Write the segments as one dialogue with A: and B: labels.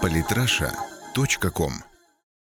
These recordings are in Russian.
A: Политраша.ком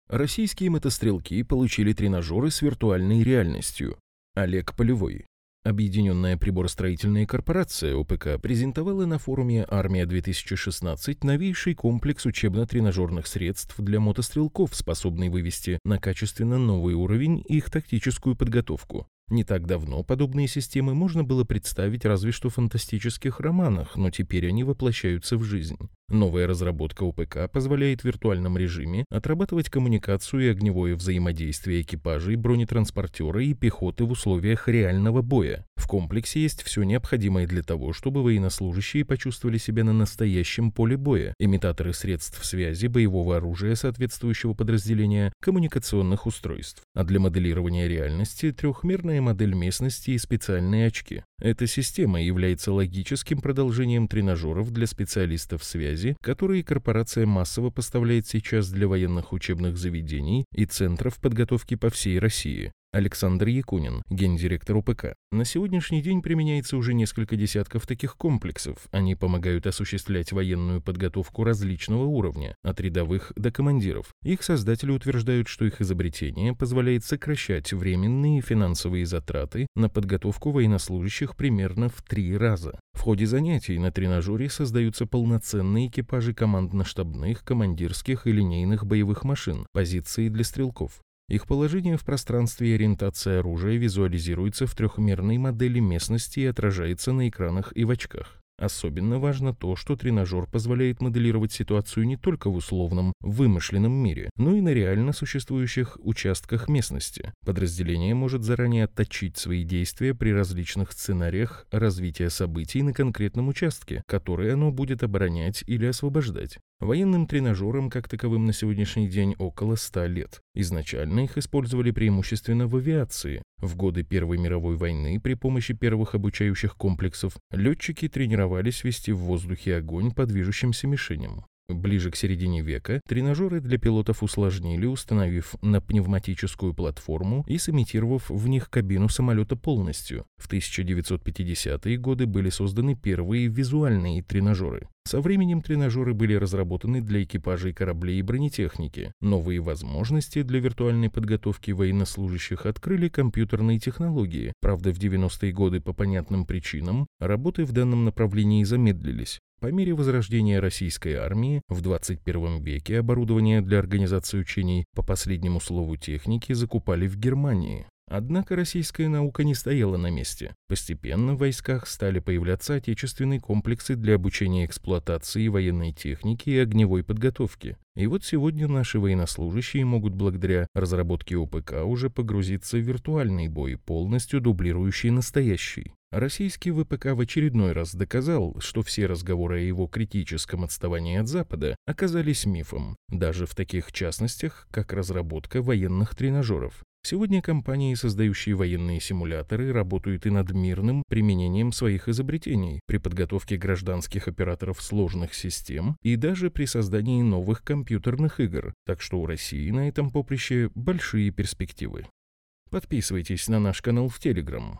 B: Российские мотострелки получили тренажеры с виртуальной реальностью. Олег Полевой. Объединенная приборостроительная корпорация ОПК презентовала на форуме «Армия-2016» новейший комплекс учебно-тренажерных средств для мотострелков, способный вывести на качественно новый уровень их тактическую подготовку. Не так давно подобные системы можно было представить разве что в фантастических романах, но теперь они воплощаются в жизнь. Новая разработка УПК позволяет в виртуальном режиме отрабатывать коммуникацию и огневое взаимодействие экипажей, бронетранспортера и пехоты в условиях реального боя. В комплексе есть все необходимое для того, чтобы военнослужащие почувствовали себя на настоящем поле боя, имитаторы средств связи, боевого оружия соответствующего подразделения, коммуникационных устройств. А для моделирования реальности трехмерная модель местности и специальные очки. Эта система является логическим продолжением тренажеров для специалистов связи, которые корпорация массово поставляет сейчас для военных учебных заведений и центров подготовки по всей России. Александр Якунин, гендиректор УПК. На сегодняшний день применяется уже несколько десятков таких комплексов. Они помогают осуществлять военную подготовку различного уровня, от рядовых до командиров. Их создатели утверждают, что их изобретение позволяет сокращать временные финансовые затраты на подготовку военнослужащих примерно в три раза. В ходе занятий на тренажере создаются полноценные экипажи командно-штабных, командирских и линейных боевых машин, позиции для стрелков. Их положение в пространстве и ориентация оружия визуализируется в трехмерной модели местности и отражается на экранах и в очках. Особенно важно то, что тренажер позволяет моделировать ситуацию не только в условном, вымышленном мире, но и на реально существующих участках местности. Подразделение может заранее отточить свои действия при различных сценариях развития событий на конкретном участке, который оно будет оборонять или освобождать. Военным тренажерам как таковым на сегодняшний день около 100 лет. Изначально их использовали преимущественно в авиации. В годы Первой мировой войны при помощи первых обучающих комплексов летчики тренировались вести в воздухе огонь по движущимся мишеням. Ближе к середине века тренажеры для пилотов усложнили, установив на пневматическую платформу и сымитировав в них кабину самолета полностью. В 1950-е годы были созданы первые визуальные тренажеры. Со временем тренажеры были разработаны для экипажей кораблей и бронетехники. Новые возможности для виртуальной подготовки военнослужащих открыли компьютерные технологии. Правда, в 90-е годы по понятным причинам работы в данном направлении замедлились. По мере возрождения российской армии в 21 веке оборудование для организации учений по последнему слову техники закупали в Германии. Однако российская наука не стояла на месте. Постепенно в войсках стали появляться отечественные комплексы для обучения эксплуатации военной техники и огневой подготовки. И вот сегодня наши военнослужащие могут благодаря разработке ОПК уже погрузиться в виртуальный бой, полностью дублирующий настоящий. Российский ВПК в очередной раз доказал, что все разговоры о его критическом отставании от Запада оказались мифом, даже в таких частностях, как разработка военных тренажеров. Сегодня компании, создающие военные симуляторы, работают и над мирным применением своих изобретений при подготовке гражданских операторов сложных систем и даже при создании новых компьютерных игр, так что у России на этом поприще большие перспективы. Подписывайтесь на наш канал в Телеграм.